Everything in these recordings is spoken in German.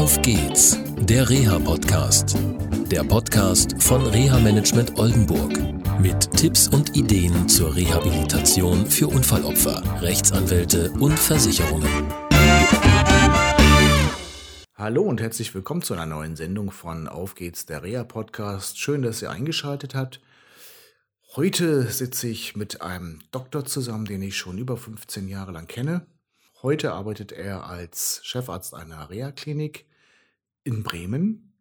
Auf geht's, der Reha-Podcast. Der Podcast von Reha-Management Oldenburg. Mit Tipps und Ideen zur Rehabilitation für Unfallopfer, Rechtsanwälte und Versicherungen. Hallo und herzlich willkommen zu einer neuen Sendung von Auf geht's, der Reha-Podcast. Schön, dass ihr eingeschaltet habt. Heute sitze ich mit einem Doktor zusammen, den ich schon über 15 Jahre lang kenne. Heute arbeitet er als Chefarzt einer Reha-Klinik in Bremen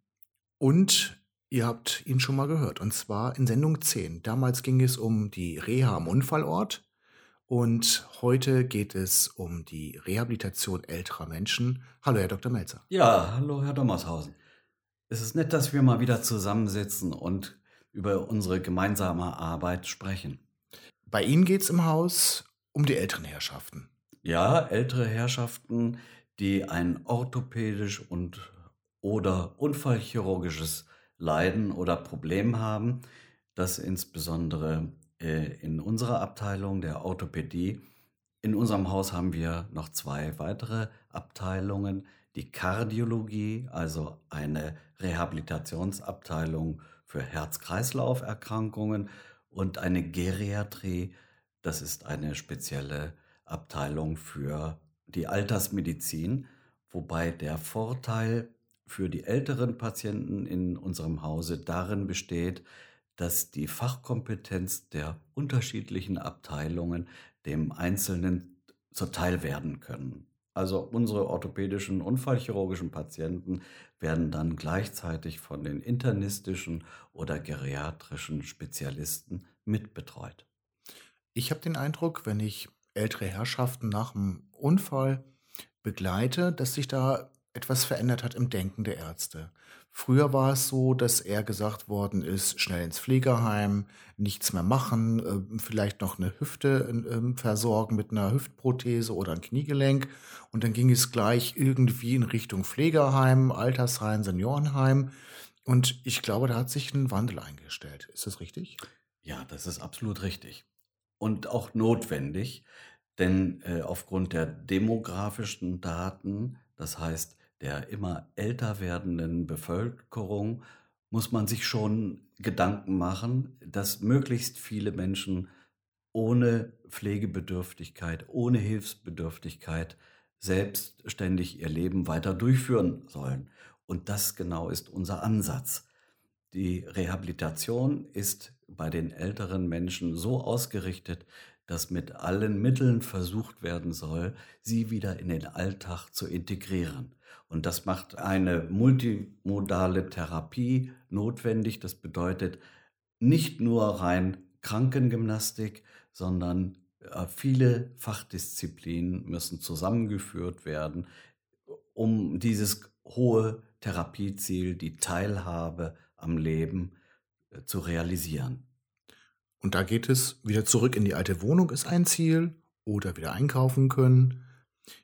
und ihr habt ihn schon mal gehört und zwar in Sendung 10. Damals ging es um die Reha am Unfallort und heute geht es um die Rehabilitation älterer Menschen. Hallo, Herr Dr. Melzer. Ja, hallo, Herr Dommershausen. Es ist nett, dass wir mal wieder zusammensitzen und über unsere gemeinsame Arbeit sprechen. Bei Ihnen geht es im Haus um die älteren Herrschaften. Ja, ältere Herrschaften, die ein orthopädisch und oder unfallchirurgisches Leiden oder Problem haben, das insbesondere äh, in unserer Abteilung der Orthopädie, in unserem Haus haben wir noch zwei weitere Abteilungen, die Kardiologie, also eine Rehabilitationsabteilung für Herz-Kreislauf-Erkrankungen und eine Geriatrie, das ist eine spezielle Abteilung für die Altersmedizin, wobei der Vorteil für die älteren Patienten in unserem Hause darin besteht, dass die Fachkompetenz der unterschiedlichen Abteilungen dem Einzelnen zuteil werden können. Also unsere orthopädischen unfallchirurgischen Patienten werden dann gleichzeitig von den internistischen oder geriatrischen Spezialisten mitbetreut. Ich habe den Eindruck, wenn ich ältere Herrschaften nach dem Unfall begleite, dass sich da etwas verändert hat im Denken der Ärzte. Früher war es so, dass eher gesagt worden ist, schnell ins Pflegeheim, nichts mehr machen, äh, vielleicht noch eine Hüfte äh, versorgen mit einer Hüftprothese oder ein Kniegelenk. Und dann ging es gleich irgendwie in Richtung Pflegeheim, Altersheim, Seniorenheim. Und ich glaube, da hat sich ein Wandel eingestellt. Ist das richtig? Ja, das ist absolut richtig. Und auch notwendig, denn äh, aufgrund der demografischen Daten, das heißt der immer älter werdenden Bevölkerung, muss man sich schon Gedanken machen, dass möglichst viele Menschen ohne Pflegebedürftigkeit, ohne Hilfsbedürftigkeit selbstständig ihr Leben weiter durchführen sollen. Und das genau ist unser Ansatz. Die Rehabilitation ist bei den älteren Menschen so ausgerichtet, dass mit allen Mitteln versucht werden soll, sie wieder in den Alltag zu integrieren. Und das macht eine multimodale Therapie notwendig. Das bedeutet nicht nur rein Krankengymnastik, sondern äh, viele Fachdisziplinen müssen zusammengeführt werden, um dieses hohe Therapieziel, die Teilhabe am Leben, äh, zu realisieren. Und da geht es wieder zurück in die alte Wohnung ist ein Ziel oder wieder einkaufen können.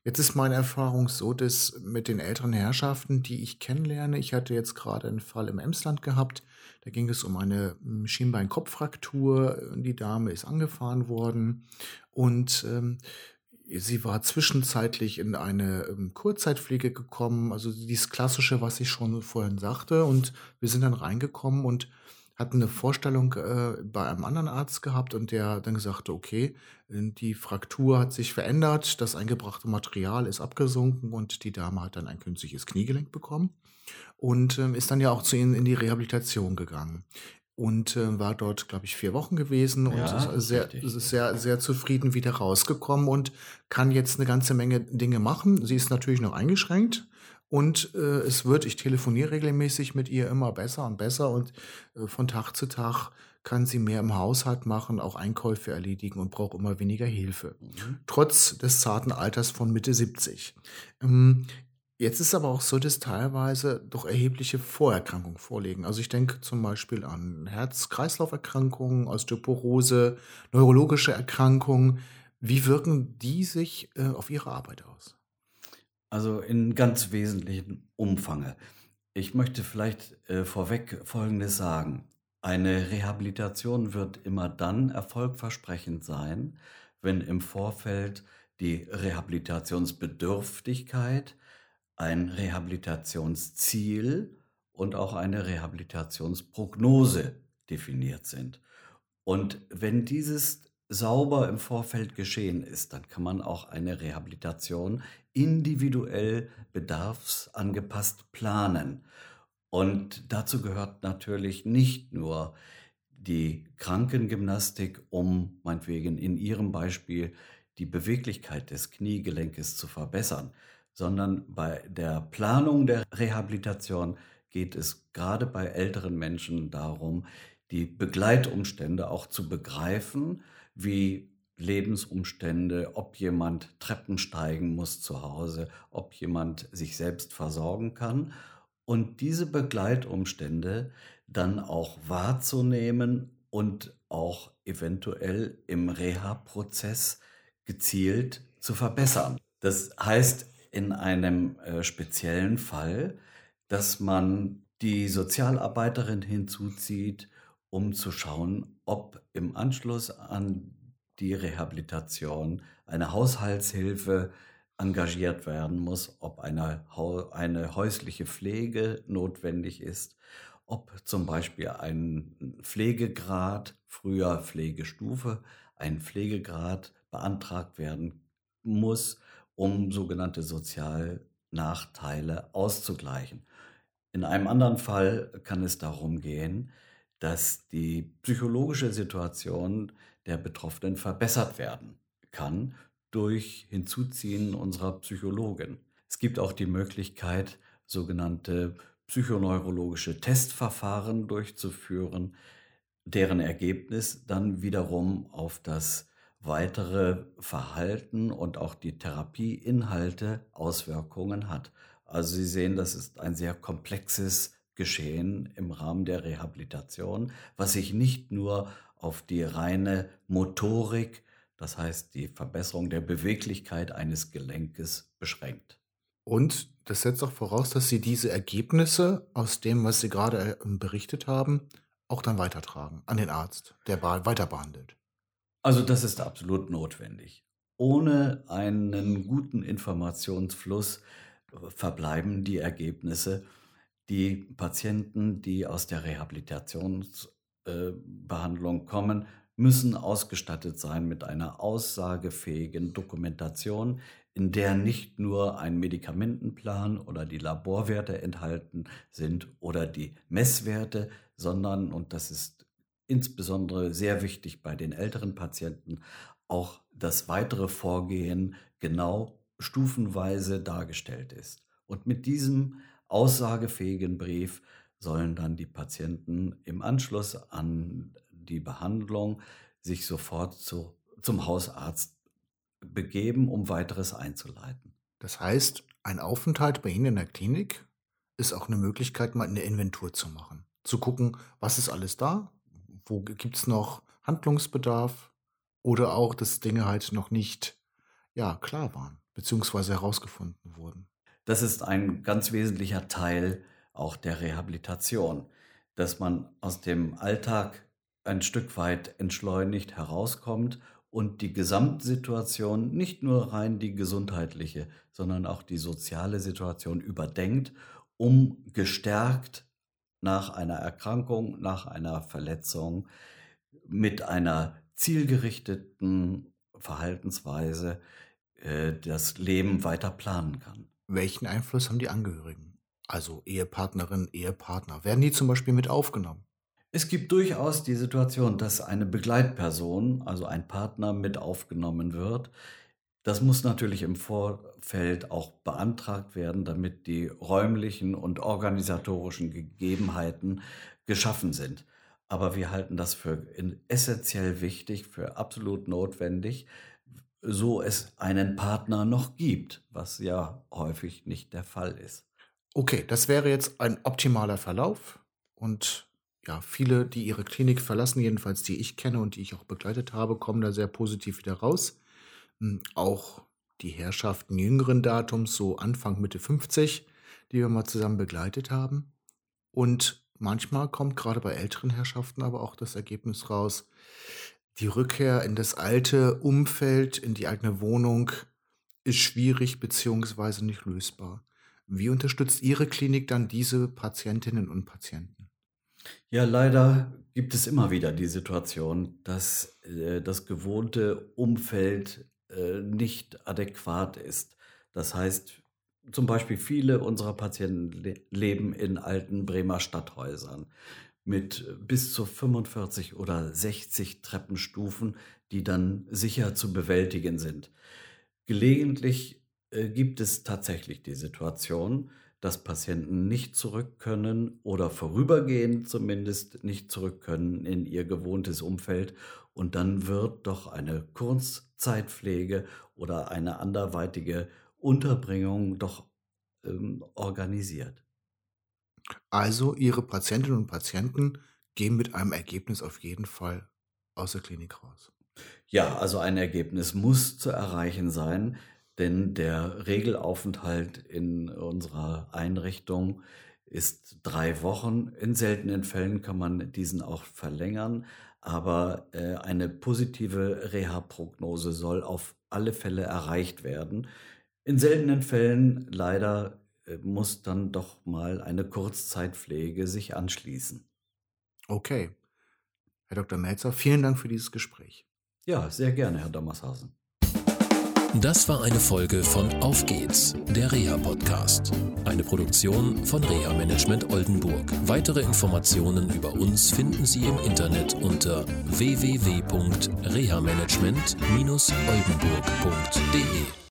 Jetzt ist meine Erfahrung so, dass mit den älteren Herrschaften, die ich kennenlerne, ich hatte jetzt gerade einen Fall im Emsland gehabt, da ging es um eine hm, Schienbeinkopffraktur. Die Dame ist angefahren worden und ähm, sie war zwischenzeitlich in eine ähm, Kurzzeitpflege gekommen, also dieses Klassische, was ich schon vorhin sagte. Und wir sind dann reingekommen und hatten eine Vorstellung äh, bei einem anderen Arzt gehabt und der dann gesagt, okay, die Fraktur hat sich verändert, das eingebrachte Material ist abgesunken und die Dame hat dann ein künstliches Kniegelenk bekommen und ähm, ist dann ja auch zu ihnen in die Rehabilitation gegangen und äh, war dort, glaube ich, vier Wochen gewesen und ja, ist sehr, ist sehr, sehr zufrieden wieder rausgekommen und kann jetzt eine ganze Menge Dinge machen. Sie ist natürlich noch eingeschränkt, und äh, es wird, ich telefoniere regelmäßig mit ihr immer besser und besser und äh, von Tag zu Tag kann sie mehr im Haushalt machen, auch Einkäufe erledigen und braucht immer weniger Hilfe. Mhm. Trotz des zarten Alters von Mitte 70. Ähm, jetzt ist aber auch so, dass teilweise doch erhebliche Vorerkrankungen vorliegen. Also ich denke zum Beispiel an Herz-Kreislauf-Erkrankungen, Osteoporose, neurologische Erkrankungen. Wie wirken die sich äh, auf Ihre Arbeit aus? Also in ganz wesentlichen Umfange. Ich möchte vielleicht äh, vorweg Folgendes sagen. Eine Rehabilitation wird immer dann erfolgversprechend sein, wenn im Vorfeld die Rehabilitationsbedürftigkeit ein Rehabilitationsziel und auch eine Rehabilitationsprognose definiert sind. Und wenn dieses sauber im Vorfeld geschehen ist, dann kann man auch eine Rehabilitation individuell bedarfsangepasst planen. Und dazu gehört natürlich nicht nur die Krankengymnastik, um meinetwegen in Ihrem Beispiel die Beweglichkeit des Kniegelenkes zu verbessern, sondern bei der Planung der Rehabilitation geht es gerade bei älteren Menschen darum, die Begleitumstände auch zu begreifen, wie Lebensumstände, ob jemand Treppen steigen muss zu Hause, ob jemand sich selbst versorgen kann und diese Begleitumstände dann auch wahrzunehmen und auch eventuell im Reha-Prozess gezielt zu verbessern. Das heißt in einem äh, speziellen Fall, dass man die Sozialarbeiterin hinzuzieht, um zu schauen, ob im Anschluss an die Rehabilitation eine Haushaltshilfe engagiert werden muss, ob eine, eine häusliche Pflege notwendig ist, ob zum Beispiel ein Pflegegrad, früher Pflegestufe, ein Pflegegrad beantragt werden muss, um sogenannte Sozialnachteile auszugleichen. In einem anderen Fall kann es darum gehen, dass die psychologische Situation der Betroffenen verbessert werden kann durch Hinzuziehen unserer Psychologin. Es gibt auch die Möglichkeit, sogenannte psychoneurologische Testverfahren durchzuführen, deren Ergebnis dann wiederum auf das weitere Verhalten und auch die Therapieinhalte Auswirkungen hat. Also Sie sehen, das ist ein sehr komplexes geschehen im Rahmen der Rehabilitation, was sich nicht nur auf die reine Motorik, das heißt die Verbesserung der Beweglichkeit eines Gelenkes beschränkt. Und das setzt auch voraus, dass Sie diese Ergebnisse aus dem, was Sie gerade äh, berichtet haben, auch dann weitertragen an den Arzt, der weiter behandelt. Also das ist absolut notwendig. Ohne einen guten Informationsfluss äh, verbleiben die Ergebnisse die Patienten, die aus der Rehabilitationsbehandlung äh, kommen, müssen ausgestattet sein mit einer aussagefähigen Dokumentation, in der nicht nur ein Medikamentenplan oder die Laborwerte enthalten sind oder die Messwerte, sondern, und das ist insbesondere sehr wichtig bei den älteren Patienten, auch das weitere Vorgehen genau stufenweise dargestellt ist. Und mit diesem aussagefähigen Brief sollen dann die Patienten im Anschluss an die Behandlung sich sofort zu, zum Hausarzt begeben, um weiteres einzuleiten. Das heißt, ein Aufenthalt bei Ihnen in der Klinik ist auch eine Möglichkeit, mal eine Inventur zu machen. Zu gucken, was ist alles da, wo gibt es noch Handlungsbedarf oder auch, dass Dinge halt noch nicht ja, klar waren, beziehungsweise herausgefunden wurden. Das ist ein ganz wesentlicher Teil auch der Rehabilitation, dass man aus dem Alltag ein Stück weit entschleunigt herauskommt und die Gesamtsituation, nicht nur rein die gesundheitliche, sondern auch die soziale Situation überdenkt, um gestärkt nach einer Erkrankung, nach einer Verletzung mit einer zielgerichteten Verhaltensweise äh, das Leben weiter planen kann. Welchen Einfluss haben die Angehörigen? Also Ehepartnerin, Ehepartner. Werden die zum Beispiel mit aufgenommen? Es gibt durchaus die Situation, dass eine Begleitperson, also ein Partner, mit aufgenommen wird. Das muss natürlich im Vorfeld auch beantragt werden, damit die räumlichen und organisatorischen Gegebenheiten geschaffen sind. Aber wir halten das für essentiell wichtig, für absolut notwendig, so es einen Partner noch gibt, was ja häufig nicht der Fall ist. Okay, das wäre jetzt ein optimaler Verlauf und ja, viele, die ihre Klinik verlassen, jedenfalls die ich kenne und die ich auch begleitet habe, kommen da sehr positiv wieder raus. Hm, auch die Herrschaften jüngeren Datums, so Anfang Mitte 50, die wir mal zusammen begleitet haben. Und manchmal kommt gerade bei älteren Herrschaften aber auch das Ergebnis raus, die Rückkehr in das alte Umfeld, in die eigene Wohnung ist schwierig beziehungsweise nicht lösbar. Wie unterstützt Ihre Klinik dann diese Patientinnen und Patienten? Ja, leider gibt es immer wieder die Situation, dass äh, das gewohnte Umfeld äh, nicht adäquat ist. Das heißt, zum Beispiel viele unserer Patienten le leben in alten Bremer Stadthäusern mit bis zu 45 oder 60 Treppenstufen, die dann sicher zu bewältigen sind. Gelegentlich äh, gibt es tatsächlich die Situation, dass Patienten nicht zurück können oder vorübergehend zumindest nicht zurück können in ihr gewohntes Umfeld und dann wird doch eine Kurzzeitpflege oder eine anderweitige Unterbringung doch ähm, organisiert. Also Ihre Patientinnen und Patienten gehen mit einem Ergebnis auf jeden Fall aus der Klinik raus. Ja, also ein Ergebnis muss zu erreichen sein, denn der Regelaufenthalt in unserer Einrichtung ist drei Wochen. In seltenen Fällen kann man diesen auch verlängern, aber äh, eine positive Reha-Prognose soll auf alle Fälle erreicht werden. In seltenen Fällen leider muss dann doch mal eine Kurzzeitpflege sich anschließen. Okay. Herr Dr. Melzer, vielen Dank für dieses Gespräch. Ja, sehr gerne, Herr Dammershausen. Das war eine Folge von Auf geht's, der Reha-Podcast. Eine Produktion von Reha Management Oldenburg. Weitere Informationen über uns finden Sie im Internet unter www.rehamanagement-oldenburg.de.